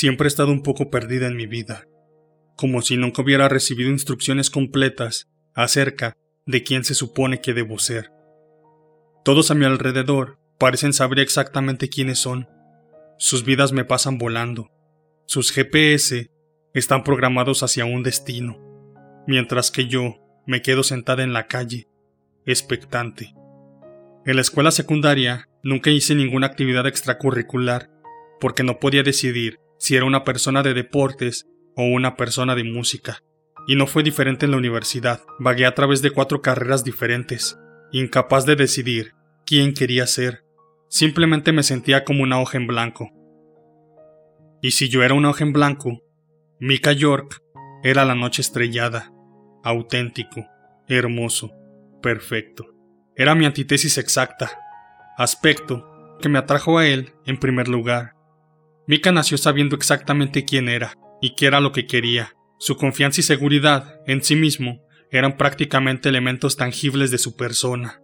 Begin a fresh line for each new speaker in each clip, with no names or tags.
Siempre he estado un poco perdida en mi vida, como si nunca hubiera recibido instrucciones completas acerca de quién se supone que debo ser. Todos a mi alrededor parecen saber exactamente quiénes son. Sus vidas me pasan volando. Sus GPS están programados hacia un destino, mientras que yo me quedo sentada en la calle, expectante. En la escuela secundaria nunca hice ninguna actividad extracurricular porque no podía decidir si era una persona de deportes o una persona de música. Y no fue diferente en la universidad. Vagué a través de cuatro carreras diferentes, incapaz de decidir quién quería ser. Simplemente me sentía como una hoja en blanco. Y si yo era una hoja en blanco, Mika York era la noche estrellada, auténtico, hermoso, perfecto. Era mi antítesis exacta, aspecto que me atrajo a él en primer lugar. Mika nació sabiendo exactamente quién era y qué era lo que quería. Su confianza y seguridad en sí mismo eran prácticamente elementos tangibles de su persona.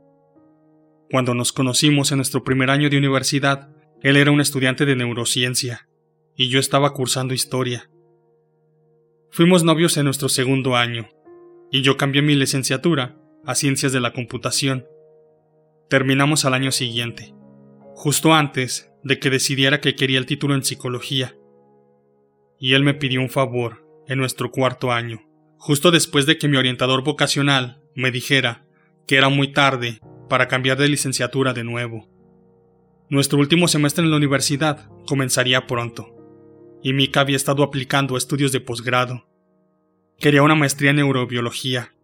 Cuando nos conocimos en nuestro primer año de universidad, él era un estudiante de neurociencia y yo estaba cursando historia. Fuimos novios en nuestro segundo año y yo cambié mi licenciatura a ciencias de la computación. Terminamos al año siguiente, justo antes de que decidiera que quería el título en psicología. Y él me pidió un favor en nuestro cuarto año, justo después de que mi orientador vocacional me dijera que era muy tarde para cambiar de licenciatura de nuevo. Nuestro último semestre en la universidad comenzaría pronto, y Mika había estado aplicando estudios de posgrado. Quería una maestría en neurobiología,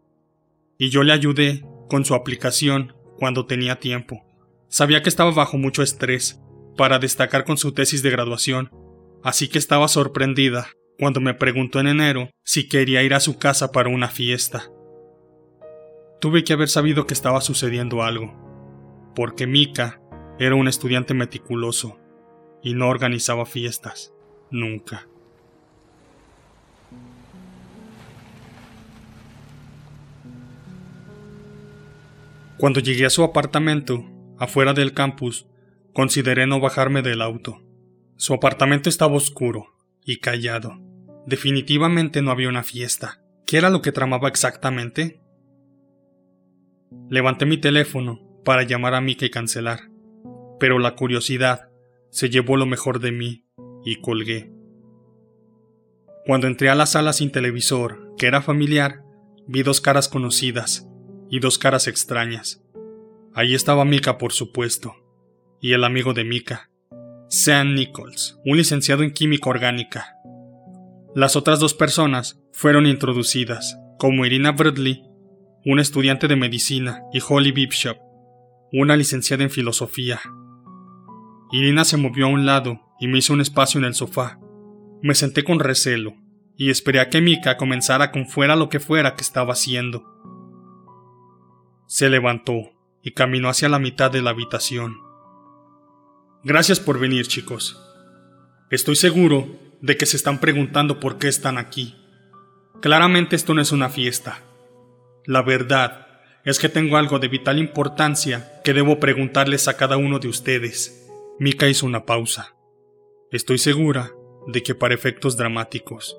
y yo le ayudé con su aplicación cuando tenía tiempo. Sabía que estaba bajo mucho estrés, para destacar con su tesis de graduación, así que estaba sorprendida cuando me preguntó en enero si quería ir a su casa para una fiesta. Tuve que haber sabido que estaba sucediendo algo, porque Mika era un estudiante meticuloso y no organizaba fiestas, nunca. Cuando llegué a su apartamento, afuera del campus, Consideré no bajarme del auto. Su apartamento estaba oscuro y callado. Definitivamente no había una fiesta. ¿Qué era lo que tramaba exactamente? Levanté mi teléfono para llamar a Mika y cancelar, pero la curiosidad se llevó lo mejor de mí y colgué. Cuando entré a la sala sin televisor, que era familiar, vi dos caras conocidas y dos caras extrañas. Ahí estaba Mika, por supuesto y el amigo de Mika, Sam Nichols, un licenciado en química orgánica. Las otras dos personas fueron introducidas, como Irina Bradley, una estudiante de medicina, y Holly Bishop, una licenciada en filosofía. Irina se movió a un lado y me hizo un espacio en el sofá. Me senté con recelo y esperé a que Mika comenzara con fuera lo que fuera que estaba haciendo. Se levantó y caminó hacia la mitad de la habitación. Gracias por venir, chicos. Estoy seguro de que se están preguntando por qué están aquí. Claramente esto no es una fiesta. La verdad es que tengo algo de vital importancia que debo preguntarles a cada uno de ustedes. Mika hizo una pausa. Estoy segura de que para efectos dramáticos.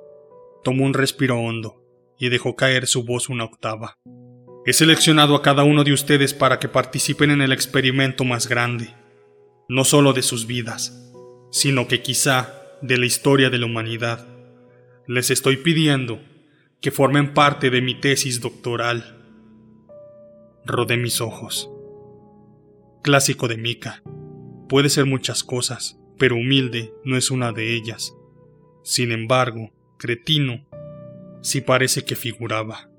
Tomó un respiro hondo y dejó caer su voz una octava. He seleccionado a cada uno de ustedes para que participen en el experimento más grande no solo de sus vidas, sino que quizá de la historia de la humanidad. Les estoy pidiendo que formen parte de mi tesis doctoral. Rodé mis ojos. Clásico de Mika. Puede ser muchas cosas, pero humilde no es una de ellas. Sin embargo, cretino, sí parece que figuraba.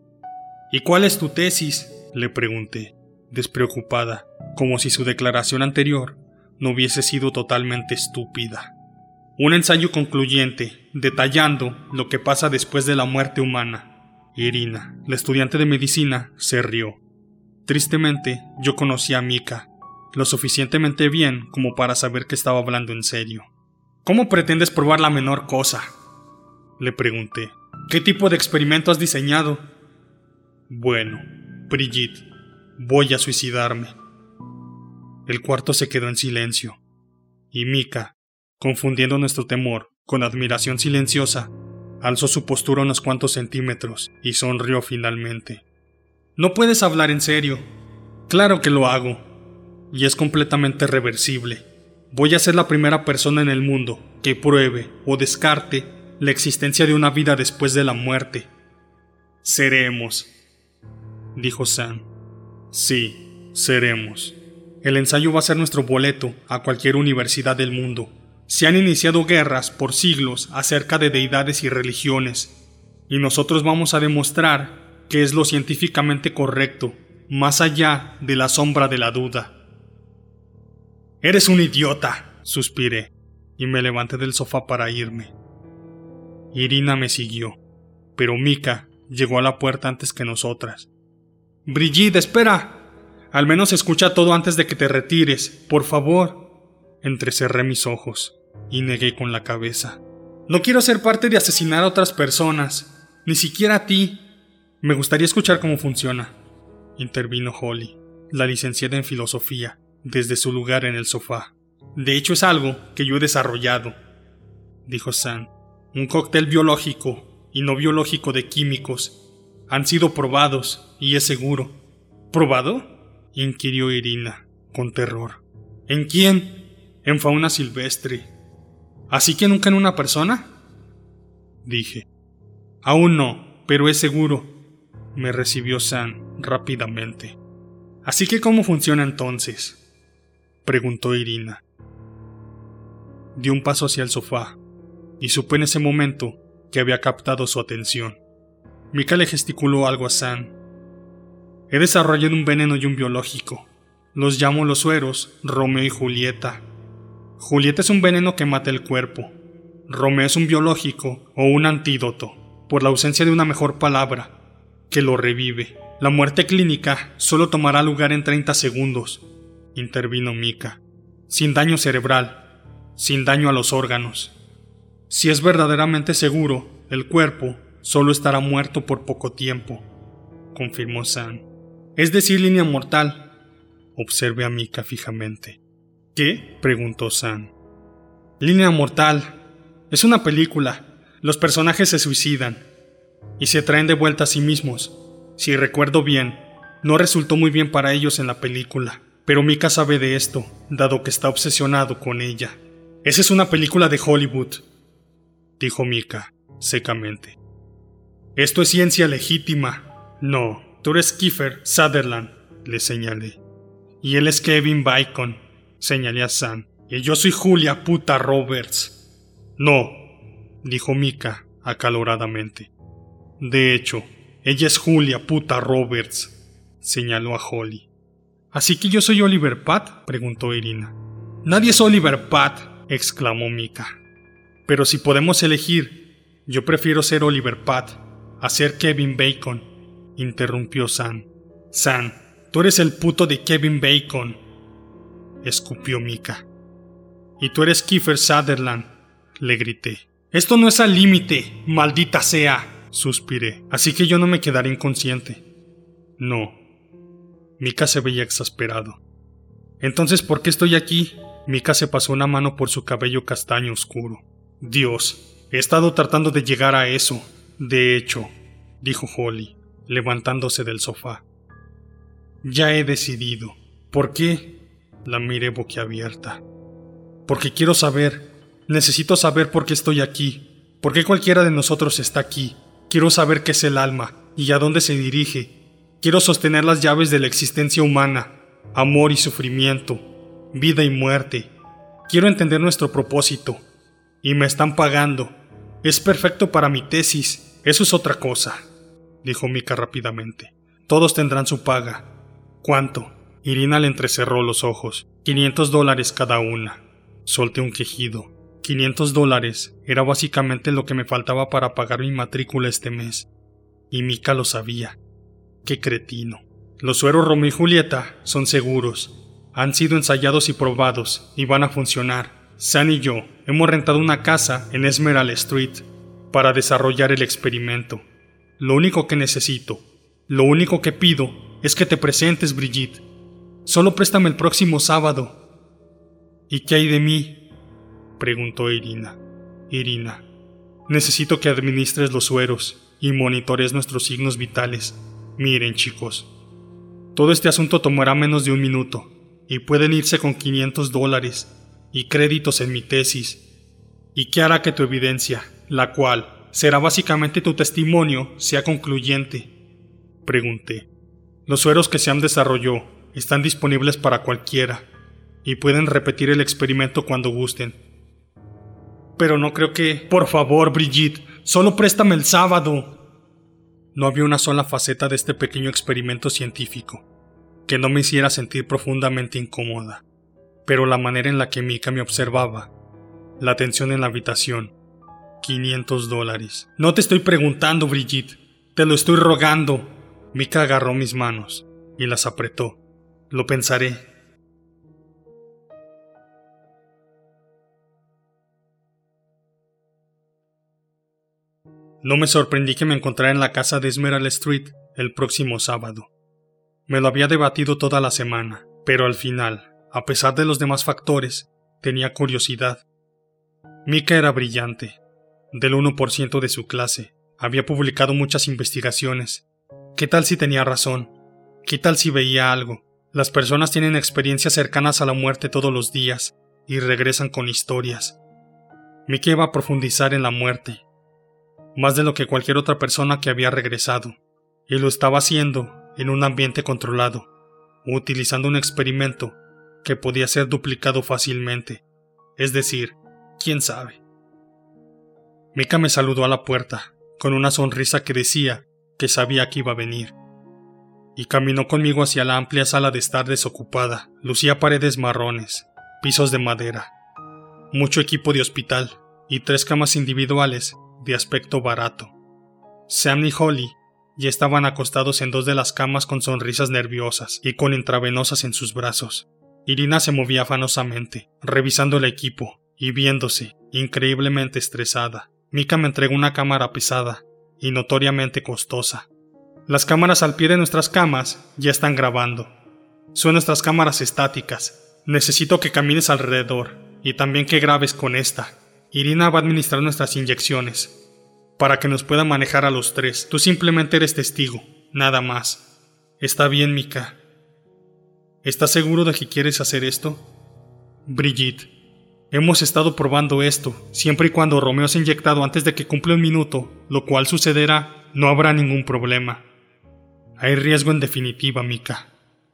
¿Y cuál es tu tesis? le pregunté, despreocupada, como si su declaración anterior no hubiese sido totalmente estúpida. Un ensayo concluyente, detallando lo que pasa después de la muerte humana. Irina, la estudiante de medicina, se rió. Tristemente, yo conocí a Mika, lo suficientemente bien como para saber que estaba hablando en serio. ¿Cómo pretendes probar la menor cosa? Le pregunté. ¿Qué tipo de experimento has diseñado? Bueno, Brigitte, voy a suicidarme. El cuarto se quedó en silencio, y Mika, confundiendo nuestro temor Con admiración silenciosa, alzó su postura unos cuantos centímetros y sonrió finalmente. No puedes hablar en serio. Claro que lo hago. Y es completamente reversible. Voy a ser la primera persona en el mundo que pruebe o descarte la existencia de una vida después de la muerte. Seremos, dijo Sam. Sí, seremos. El ensayo va a ser nuestro boleto a cualquier universidad del mundo. Se han iniciado guerras por siglos acerca de deidades y religiones, y nosotros vamos a demostrar que es lo científicamente correcto, más allá de la sombra de la duda. Eres un idiota, suspiré, y me levanté del sofá para irme. Irina me siguió, pero Mika llegó a la puerta antes que nosotras. Brigitte, espera. Al menos escucha todo antes de que te retires, por favor. Entrecerré mis ojos y negué con la cabeza. No quiero ser parte de asesinar a otras personas, ni siquiera a ti. Me gustaría escuchar cómo funciona, intervino Holly, la licenciada en filosofía, desde su lugar en el sofá. De hecho es algo que yo he desarrollado, dijo Sam. Un cóctel biológico y no biológico de químicos han sido probados y es seguro. ¿Probado? Inquirió Irina, con terror. ¿En quién? En fauna silvestre. ¿Así que nunca en una persona? Dije. Aún no, pero es seguro. Me recibió Sam rápidamente. ¿Así que cómo funciona entonces? preguntó Irina. Dio un paso hacia el sofá, y supe en ese momento que había captado su atención. Mika le gesticuló algo a Sam. He desarrollado un veneno y un biológico. Los llamo los sueros Romeo y Julieta. Julieta es un veneno que mata el cuerpo. Romeo es un biológico o un antídoto, por la ausencia de una mejor palabra, que lo revive. La muerte clínica solo tomará lugar en 30 segundos, intervino Mika, sin daño cerebral, sin daño a los órganos. Si es verdaderamente seguro, el cuerpo solo estará muerto por poco tiempo, confirmó Sam. Es decir, línea mortal. Observe a Mika fijamente. ¿Qué? preguntó Sam. Línea mortal. Es una película. Los personajes se suicidan y se traen de vuelta a sí mismos. Si recuerdo bien, no resultó muy bien para ellos en la película, pero Mika sabe de esto, dado que está obsesionado con ella. Esa es una película de Hollywood, dijo Mika, secamente. Esto es ciencia legítima. No, tú eres Kiefer Sutherland, le señalé. Y él es Kevin Bacon, señalé a Sam. Y yo soy Julia puta Roberts. No, dijo Mika acaloradamente. De hecho, ella es Julia puta Roberts, señaló a Holly. ¿Así que yo soy Oliver Pat? preguntó Irina. Nadie es Oliver Pat, exclamó Mika. Pero si podemos elegir, yo prefiero ser Oliver Pat hacer Kevin Bacon, interrumpió Sam. Sam, tú eres el puto de Kevin Bacon, escupió Mika. Y tú eres Kiefer Sutherland, le grité. Esto no es al límite, maldita sea, suspiré, así que yo no me quedaré inconsciente. No. Mika se veía exasperado. Entonces, ¿por qué estoy aquí? Mika se pasó una mano por su cabello castaño oscuro. Dios, he estado tratando de llegar a eso, de hecho, dijo Holly, levantándose del sofá. Ya he decidido. ¿Por qué? La miré boquiabierta. Porque quiero saber. Necesito saber por qué estoy aquí. ¿Por qué cualquiera de nosotros está aquí? Quiero saber qué es el alma y a dónde se dirige. Quiero sostener las llaves de la existencia humana, amor y sufrimiento, vida y muerte. Quiero entender nuestro propósito. Y me están pagando. Es perfecto para mi tesis eso es otra cosa, dijo Mika rápidamente. Todos tendrán su paga. ¿Cuánto? Irina le entrecerró los ojos. Quinientos dólares cada una. Solté un quejido. Quinientos dólares era básicamente lo que me faltaba para pagar mi matrícula este mes. Y Mika lo sabía. Qué cretino. Los sueros Romeo y Julieta son seguros. Han sido ensayados y probados y van a funcionar. San y yo hemos rentado una casa en Esmeralda Street para desarrollar el experimento. Lo único que necesito, lo único que pido es que te presentes, Brigitte. Solo préstame el próximo sábado. ¿Y qué hay de mí? preguntó Irina. Irina. Necesito que administres los sueros y monitores nuestros signos vitales. Miren, chicos. Todo este asunto tomará menos de un minuto y pueden irse con 500 dólares y créditos en mi tesis. ¿Y qué hará que tu evidencia, la cual será básicamente tu testimonio, sea concluyente? Pregunté. Los sueros que Sam desarrolló están disponibles para cualquiera y pueden repetir el experimento cuando gusten. Pero no creo que... Por favor, Brigitte, solo préstame el sábado. No había una sola faceta de este pequeño experimento científico que no me hiciera sentir profundamente incómoda, pero la manera en la que Mika me observaba, la tensión en la habitación, 500 dólares. No te estoy preguntando, Brigitte, te lo estoy rogando. Mika agarró mis manos y las apretó. Lo pensaré. No me sorprendí que me encontrara en la casa de Esmeralda Street el próximo sábado. Me lo había debatido toda la semana, pero al final, a pesar de los demás factores, tenía curiosidad. Mika era brillante, del 1% de su clase, había publicado muchas investigaciones. ¿Qué tal si tenía razón? ¿Qué tal si veía algo? Las personas tienen experiencias cercanas a la muerte todos los días y regresan con historias. Mika iba a profundizar en la muerte, más de lo que cualquier otra persona que había regresado, y lo estaba haciendo en un ambiente controlado, utilizando un experimento que podía ser duplicado fácilmente. Es decir, quién sabe. Mika me saludó a la puerta, con una sonrisa que decía que sabía que iba a venir, y caminó conmigo hacia la amplia sala de estar desocupada. Lucía paredes marrones, pisos de madera, mucho equipo de hospital y tres camas individuales de aspecto barato. Sam y Holly y estaban acostados en dos de las camas con sonrisas nerviosas y con intravenosas en sus brazos. Irina se movía afanosamente, revisando el equipo y viéndose increíblemente estresada. Mika me entregó una cámara pesada y notoriamente costosa. Las cámaras al pie de nuestras camas ya están grabando. Son nuestras cámaras estáticas. Necesito que camines alrededor y también que grabes con esta. Irina va a administrar nuestras inyecciones para que nos pueda manejar a los tres. Tú simplemente eres testigo, nada más. Está bien, Mika. ¿Estás seguro de que quieres hacer esto? Brigitte, hemos estado probando esto. Siempre y cuando Romeo se ha inyectado antes de que cumpla un minuto, lo cual sucederá, no habrá ningún problema. Hay riesgo en definitiva, Mika.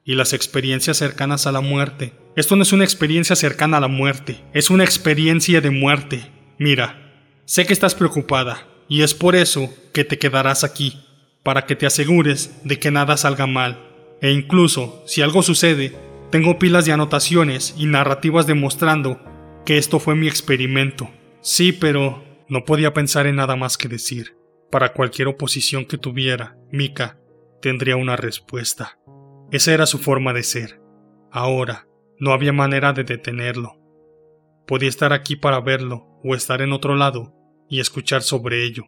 Y las experiencias cercanas a la muerte. Esto no es una experiencia cercana a la muerte, es una experiencia de muerte. Mira, sé que estás preocupada, y es por eso que te quedarás aquí, para que te asegures de que nada salga mal. E incluso, si algo sucede, tengo pilas de anotaciones y narrativas demostrando que esto fue mi experimento. Sí, pero no podía pensar en nada más que decir. Para cualquier oposición que tuviera, Mika tendría una respuesta. Esa era su forma de ser. Ahora, no había manera de detenerlo. Podía estar aquí para verlo o estar en otro lado y escuchar sobre ello.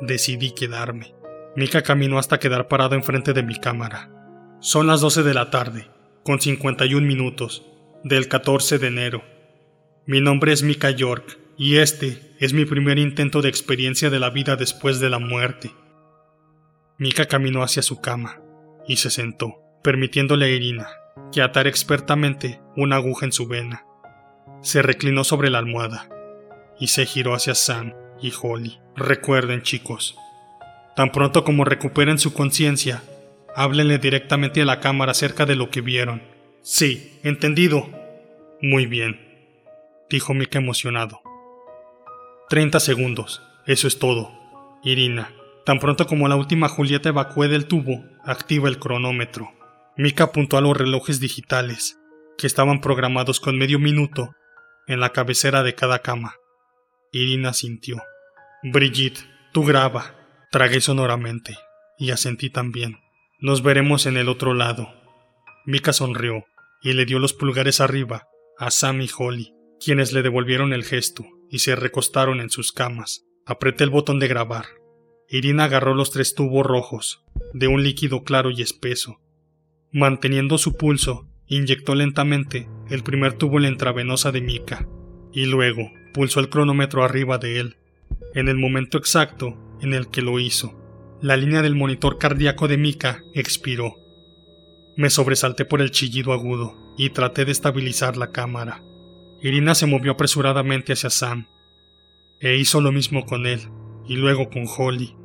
Decidí quedarme. Mika caminó hasta quedar parado enfrente de mi cámara. Son las 12 de la tarde, con 51 minutos, del 14 de enero. Mi nombre es Mika York, y este es mi primer intento de experiencia de la vida después de la muerte. Mika caminó hacia su cama y se sentó, permitiéndole a Irina que atara expertamente una aguja en su vena. Se reclinó sobre la almohada y se giró hacia Sam y Holly. Recuerden, chicos, tan pronto como recuperen su conciencia, háblenle directamente a la cámara acerca de lo que vieron. Sí, entendido. Muy bien, dijo Mika emocionado. Treinta segundos, eso es todo. Irina, tan pronto como la última Julieta evacúe del tubo, activa el cronómetro. Mika apuntó a los relojes digitales, que estaban programados con medio minuto en la cabecera de cada cama. Irina sintió. Brigitte, tú graba. Tragué sonoramente y asentí también. Nos veremos en el otro lado. Mika sonrió y le dio los pulgares arriba a Sam y Holly, quienes le devolvieron el gesto y se recostaron en sus camas. Apreté el botón de grabar. Irina agarró los tres tubos rojos, de un líquido claro y espeso. Manteniendo su pulso, inyectó lentamente el primer tubo en la intravenosa de Mika, y luego pulsó el cronómetro arriba de él, en el momento exacto en el que lo hizo. La línea del monitor cardíaco de Mika expiró. Me sobresalté por el chillido agudo y traté de estabilizar la cámara. Irina se movió apresuradamente hacia Sam, e hizo lo mismo con él, y luego con Holly.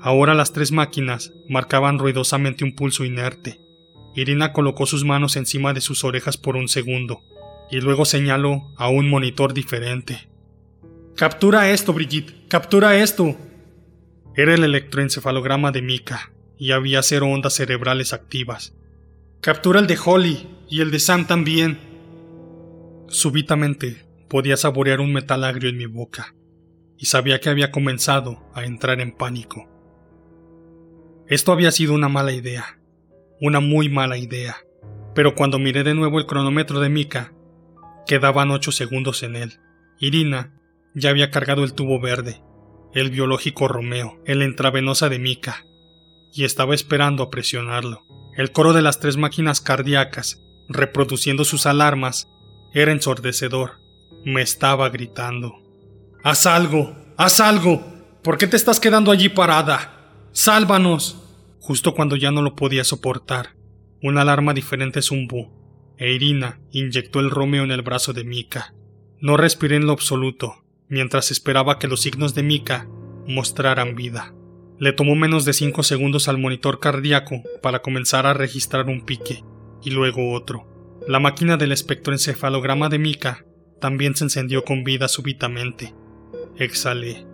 Ahora las tres máquinas marcaban ruidosamente un pulso inerte. Irina colocó sus manos encima de sus orejas por un segundo, y luego señaló a un monitor diferente. Captura esto, Brigitte, captura esto. Era el electroencefalograma de Mika, y había cero ondas cerebrales activas. Captura el de Holly y el de Sam también. Súbitamente podía saborear un metal agrio en mi boca, y sabía que había comenzado a entrar en pánico. Esto había sido una mala idea, una muy mala idea, pero cuando miré de nuevo el cronómetro de Mika, quedaban ocho segundos en él. Irina ya había cargado el tubo verde, el biológico Romeo, en la intravenosa de Mika, y estaba esperando a presionarlo. El coro de las tres máquinas cardíacas, reproduciendo sus alarmas, era ensordecedor. Me estaba gritando. ¡Haz algo! ¡Haz algo! ¿Por qué te estás quedando allí parada? ¡Sálvanos! Justo cuando ya no lo podía soportar, una alarma diferente zumbó, e Irina inyectó el Romeo en el brazo de Mika. No respiré en lo absoluto, mientras esperaba que los signos de Mika mostraran vida. Le tomó menos de cinco segundos al monitor cardíaco para comenzar a registrar un pique, y luego otro. La máquina del espectroencefalograma de Mika también se encendió con vida súbitamente. Exhalé.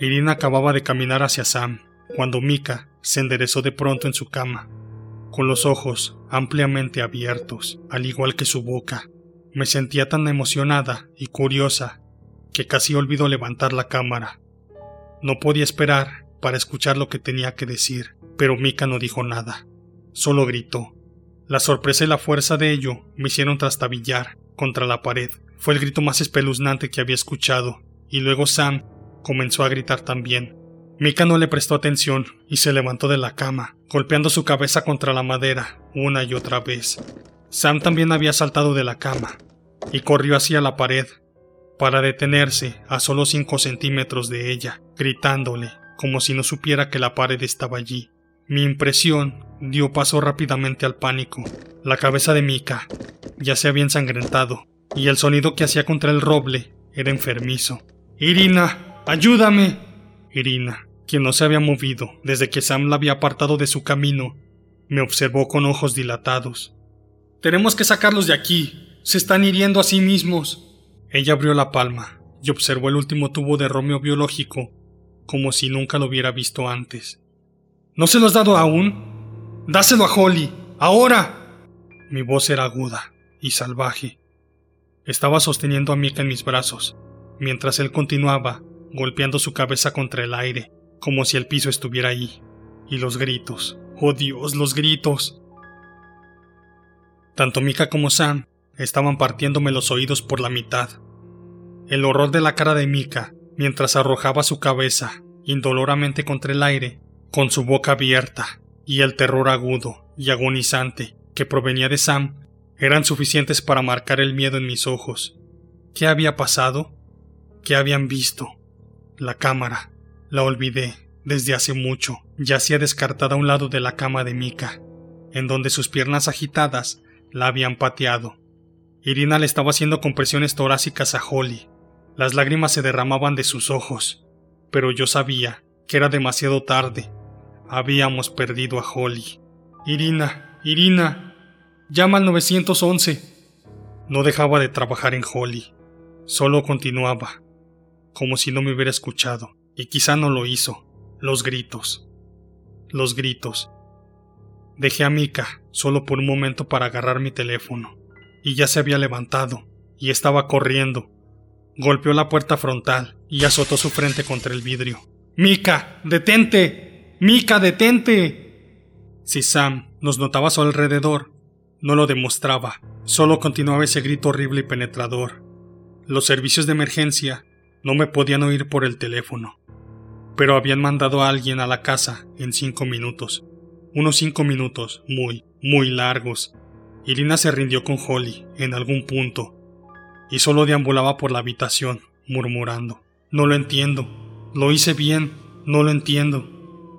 Irina acababa de caminar hacia Sam, cuando Mika se enderezó de pronto en su cama, con los ojos ampliamente abiertos, al igual que su boca. Me sentía tan emocionada y curiosa que casi olvidó levantar la cámara. No podía esperar para escuchar lo que tenía que decir, pero Mika no dijo nada, solo gritó. La sorpresa y la fuerza de ello me hicieron trastabillar contra la pared. Fue el grito más espeluznante que había escuchado, y luego Sam comenzó a gritar también. Mika no le prestó atención y se levantó de la cama, golpeando su cabeza contra la madera una y otra vez. Sam también había saltado de la cama y corrió hacia la pared, para detenerse a solo cinco centímetros de ella, gritándole, como si no supiera que la pared estaba allí. Mi impresión dio paso rápidamente al pánico. La cabeza de Mika ya se había ensangrentado, y el sonido que hacía contra el roble era enfermizo. Irina, ayúdame. Irina, quien no se había movido desde que Sam la había apartado de su camino, me observó con ojos dilatados. Tenemos que sacarlos de aquí. Se están hiriendo a sí mismos. Ella abrió la palma y observó el último tubo de Romeo biológico, como si nunca lo hubiera visto antes. ¿No se lo has dado aún? Dáselo a Holly. ¡Ahora! Mi voz era aguda y salvaje. Estaba sosteniendo a Mika en mis brazos, mientras él continuaba golpeando su cabeza contra el aire, como si el piso estuviera ahí. Y los gritos. ¡Oh Dios, los gritos! Tanto Mika como Sam estaban partiéndome los oídos por la mitad. El horror de la cara de Mika, mientras arrojaba su cabeza indoloramente contra el aire, con su boca abierta, y el terror agudo y agonizante que provenía de Sam, eran suficientes para marcar el miedo en mis ojos. ¿Qué había pasado? ¿Qué habían visto? La cámara. La olvidé desde hace mucho. Yacía descartada a un lado de la cama de Mika, en donde sus piernas agitadas la habían pateado. Irina le estaba haciendo compresiones torácicas a Holly. Las lágrimas se derramaban de sus ojos, pero yo sabía que era demasiado tarde. Habíamos perdido a Holly. Irina, Irina, llama al 911. No dejaba de trabajar en Holly. Solo continuaba, como si no me hubiera escuchado, y quizá no lo hizo. Los gritos. Los gritos. Dejé a Mika solo por un momento para agarrar mi teléfono y ya se había levantado, y estaba corriendo. Golpeó la puerta frontal y azotó su frente contra el vidrio. Mika, detente. Mika, detente. Si Sam nos notaba a su alrededor, no lo demostraba, solo continuaba ese grito horrible y penetrador. Los servicios de emergencia no me podían oír por el teléfono, pero habían mandado a alguien a la casa en cinco minutos. Unos cinco minutos muy, muy largos, Irina se rindió con Holly en algún punto y solo deambulaba por la habitación, murmurando. No lo entiendo. Lo hice bien. No lo entiendo.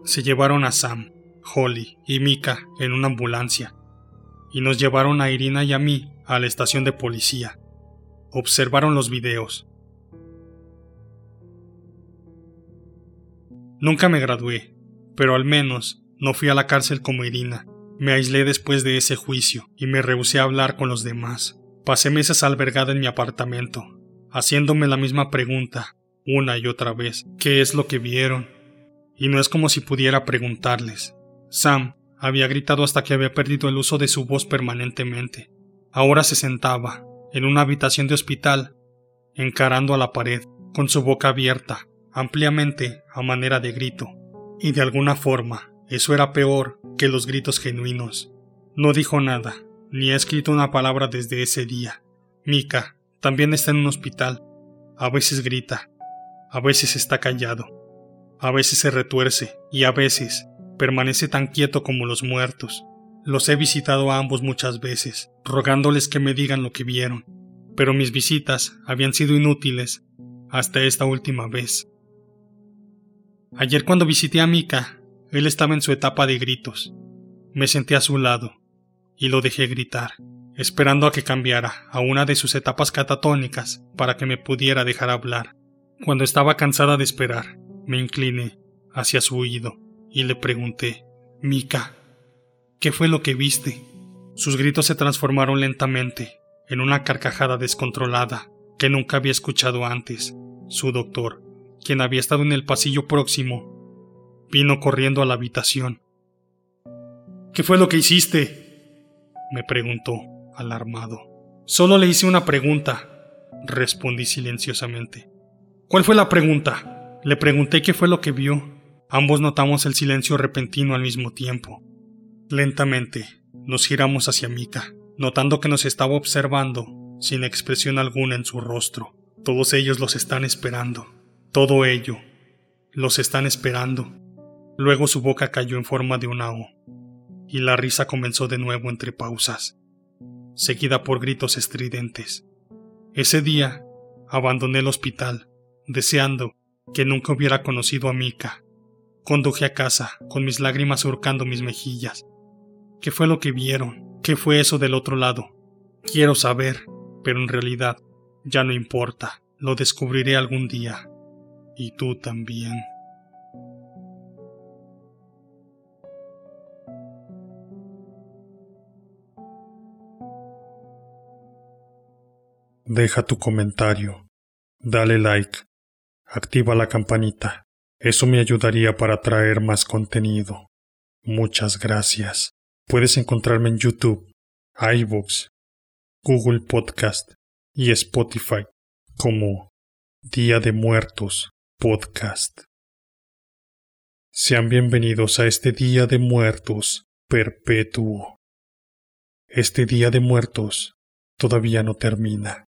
Se llevaron a Sam, Holly y Mika en una ambulancia y nos llevaron a Irina y a mí a la estación de policía. Observaron los videos. Nunca me gradué, pero al menos no fui a la cárcel como Irina. Me aislé después de ese juicio y me rehusé a hablar con los demás. Pasé meses albergada en mi apartamento, haciéndome la misma pregunta, una y otra vez, ¿qué es lo que vieron? Y no es como si pudiera preguntarles. Sam había gritado hasta que había perdido el uso de su voz permanentemente. Ahora se sentaba, en una habitación de hospital, encarando a la pared, con su boca abierta, ampliamente, a manera de grito. Y de alguna forma, eso era peor que los gritos genuinos. No dijo nada, ni ha escrito una palabra desde ese día. Mika también está en un hospital. A veces grita, a veces está callado, a veces se retuerce y a veces permanece tan quieto como los muertos. Los he visitado a ambos muchas veces, rogándoles que me digan lo que vieron, pero mis visitas habían sido inútiles hasta esta última vez. Ayer cuando visité a Mika, él estaba en su etapa de gritos. Me senté a su lado y lo dejé gritar, esperando a que cambiara a una de sus etapas catatónicas para que me pudiera dejar hablar. Cuando estaba cansada de esperar, me incliné hacia su oído y le pregunté, Mika, ¿qué fue lo que viste? Sus gritos se transformaron lentamente en una carcajada descontrolada que nunca había escuchado antes. Su doctor, quien había estado en el pasillo próximo, vino corriendo a la habitación. ¿Qué fue lo que hiciste? me preguntó, alarmado. Solo le hice una pregunta, respondí silenciosamente. ¿Cuál fue la pregunta? Le pregunté qué fue lo que vio. Ambos notamos el silencio repentino al mismo tiempo. Lentamente, nos giramos hacia Mika, notando que nos estaba observando, sin expresión alguna en su rostro. Todos ellos los están esperando. Todo ello. Los están esperando. Luego su boca cayó en forma de una O, y la risa comenzó de nuevo entre pausas, seguida por gritos estridentes. Ese día, abandoné el hospital, deseando que nunca hubiera conocido a Mika. Conduje a casa, con mis lágrimas surcando mis mejillas. ¿Qué fue lo que vieron? ¿Qué fue eso del otro lado? Quiero saber, pero en realidad ya no importa. Lo descubriré algún día. Y tú también.
Deja tu comentario, dale like, activa la campanita eso me ayudaría para traer más contenido. Muchas gracias. Puedes encontrarme en YouTube, iVoox, Google Podcast y Spotify como Día de Muertos Podcast. Sean bienvenidos a este Día de Muertos perpetuo. Este Día de Muertos todavía no termina.